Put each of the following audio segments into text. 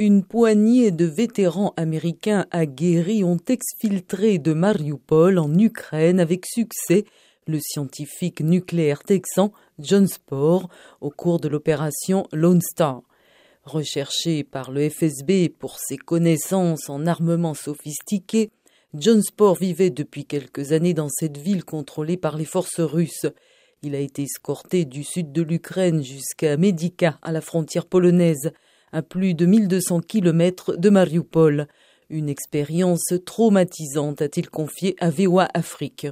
une poignée de vétérans américains aguerris ont exfiltré de Mariupol en Ukraine avec succès le scientifique nucléaire texan John Spore au cours de l'opération Lone Star. Recherché par le FSB pour ses connaissances en armement sophistiqué, John Spore vivait depuis quelques années dans cette ville contrôlée par les forces russes. Il a été escorté du sud de l'Ukraine jusqu'à Medica, à la frontière polonaise, à plus de 1200 kilomètres de Mariupol. Une expérience traumatisante, a-t-il confié à VOA Afrique.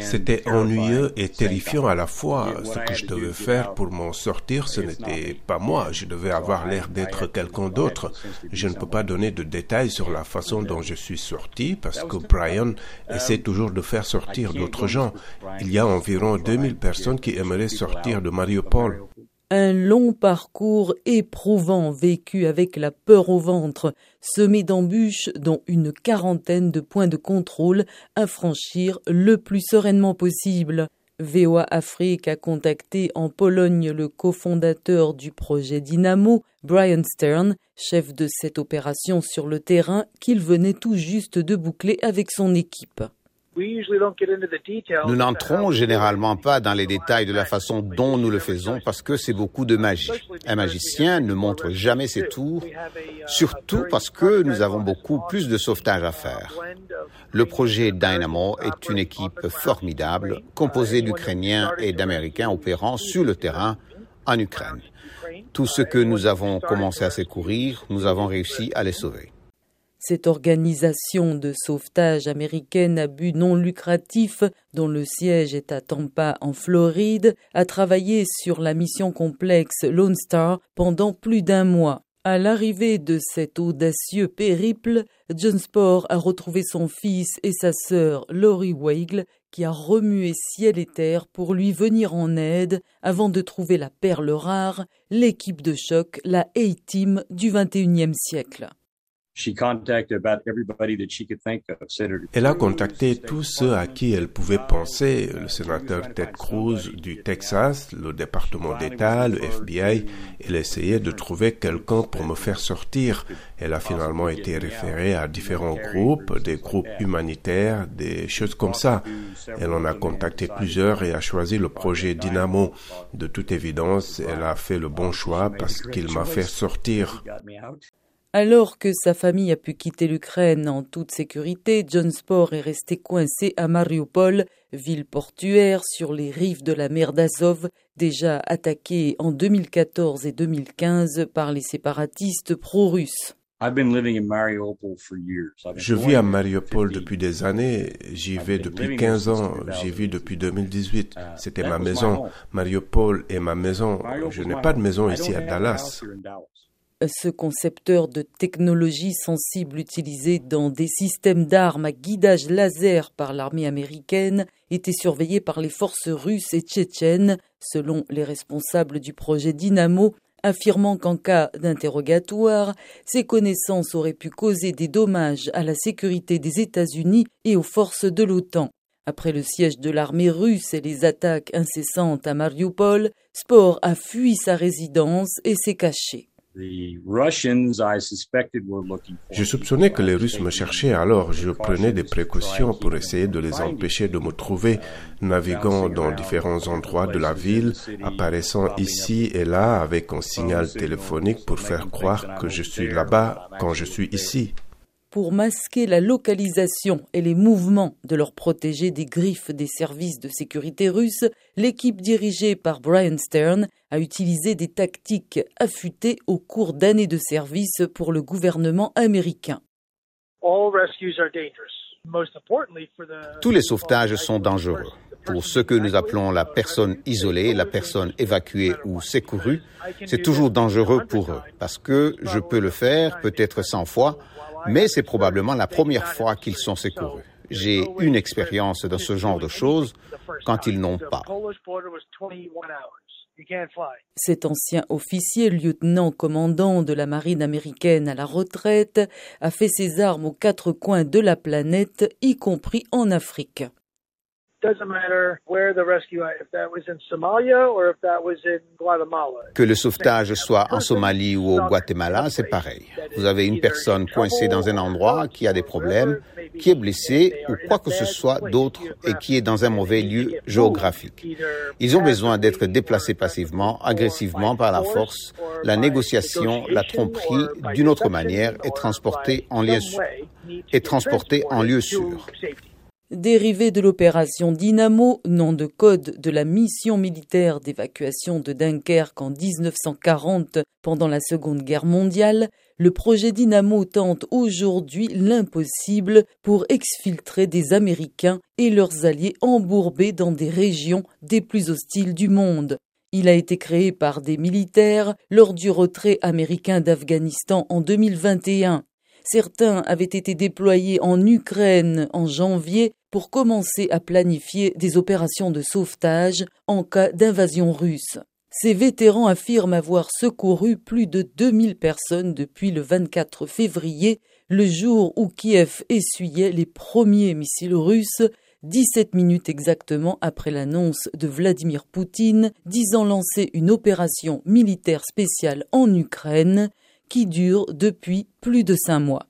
C'était ennuyeux et terrifiant à la fois. Ce que je devais faire pour m'en sortir, ce n'était pas moi. Je devais avoir l'air d'être quelqu'un d'autre. Je ne peux pas donner de détails sur la façon dont je suis sorti parce que Brian essaie toujours de faire sortir d'autres gens. Il y a environ 2000 personnes qui aimeraient sortir de Mariupol. Un long parcours éprouvant vécu avec la peur au ventre, semé d'embûches dont une quarantaine de points de contrôle à franchir le plus sereinement possible. VOA Afrique a contacté en Pologne le cofondateur du projet Dynamo, Brian Stern, chef de cette opération sur le terrain qu'il venait tout juste de boucler avec son équipe. Nous n'entrons généralement pas dans les détails de la façon dont nous le faisons parce que c'est beaucoup de magie. Un magicien ne montre jamais ses tours, surtout parce que nous avons beaucoup plus de sauvetage à faire. Le projet Dynamo est une équipe formidable composée d'Ukrainiens et d'Américains opérant sur le terrain en Ukraine. Tout ce que nous avons commencé à secourir, nous avons réussi à les sauver. Cette organisation de sauvetage américaine à but non lucratif, dont le siège est à Tampa en Floride, a travaillé sur la mission complexe Lone Star pendant plus d'un mois. À l'arrivée de cet audacieux périple, John Spore a retrouvé son fils et sa sœur Laurie Weigl, qui a remué ciel et terre pour lui venir en aide avant de trouver la perle rare, l'équipe de choc, la A-Team du XXIe siècle. Elle a contacté tous ceux à qui elle pouvait penser, le sénateur Ted Cruz du Texas, le département d'État, le FBI. Elle essayait de trouver quelqu'un pour me faire sortir. Elle a finalement été référée à différents groupes, des groupes humanitaires, des choses comme ça. Elle en a contacté plusieurs et a choisi le projet Dynamo. De toute évidence, elle a fait le bon choix parce qu'il m'a fait sortir. Alors que sa famille a pu quitter l'Ukraine en toute sécurité, John Spore est resté coincé à Mariupol, ville portuaire sur les rives de la mer d'Azov, déjà attaquée en 2014 et 2015 par les séparatistes pro-russes. Je vis à Mariupol depuis des années. J'y vais depuis 15 ans. J'y vis depuis 2018. Uh, C'était ma maison. Mariupol est ma maison. Je n'ai pas de maison ici à Dallas. Ce concepteur de technologie sensible utilisé dans des systèmes d'armes à guidage laser par l'armée américaine était surveillé par les forces russes et tchétchènes, selon les responsables du projet Dynamo, affirmant qu'en cas d'interrogatoire, ces connaissances auraient pu causer des dommages à la sécurité des États-Unis et aux forces de l'OTAN. Après le siège de l'armée russe et les attaques incessantes à Mariupol, Spore a fui sa résidence et s'est caché. Je soupçonnais que les Russes me cherchaient, alors je prenais des précautions pour essayer de les empêcher de me trouver, naviguant dans différents endroits de la ville, apparaissant ici et là avec un signal téléphonique pour faire croire que je suis là-bas quand je suis ici pour masquer la localisation et les mouvements de leurs protégés des griffes des services de sécurité russes, l'équipe dirigée par Brian Stern a utilisé des tactiques affûtées au cours d'années de service pour le gouvernement américain. Tous les sauvetages sont dangereux. Pour ce que nous appelons la personne isolée, la personne évacuée ou secourue, c'est toujours dangereux pour eux parce que je peux le faire peut-être 100 fois, mais c'est probablement la première fois qu'ils sont secourus. J'ai une expérience dans ce genre de choses quand ils n'ont pas. Cet ancien officier, lieutenant-commandant de la marine américaine à la retraite, a fait ses armes aux quatre coins de la planète, y compris en Afrique. Que le sauvetage soit en Somalie ou au Guatemala, c'est pareil. Vous avez une personne coincée dans un endroit qui a des problèmes, qui est blessée ou quoi que ce soit d'autre et qui est dans un mauvais lieu géographique. Ils ont besoin d'être déplacés passivement, agressivement par la force, la négociation, la tromperie, d'une autre manière, et transportés en lieu, transportés en lieu sûr. Dérivé de l'opération Dynamo, nom de code de la mission militaire d'évacuation de Dunkerque en 1940 pendant la Seconde Guerre mondiale, le projet Dynamo tente aujourd'hui l'impossible pour exfiltrer des Américains et leurs alliés embourbés dans des régions des plus hostiles du monde. Il a été créé par des militaires lors du retrait américain d'Afghanistan en 2021. Certains avaient été déployés en Ukraine en janvier pour commencer à planifier des opérations de sauvetage en cas d'invasion russe. Ces vétérans affirment avoir secouru plus de 2000 personnes depuis le 24 février, le jour où Kiev essuyait les premiers missiles russes, 17 minutes exactement après l'annonce de Vladimir Poutine disant lancer une opération militaire spéciale en Ukraine qui dure depuis plus de cinq mois.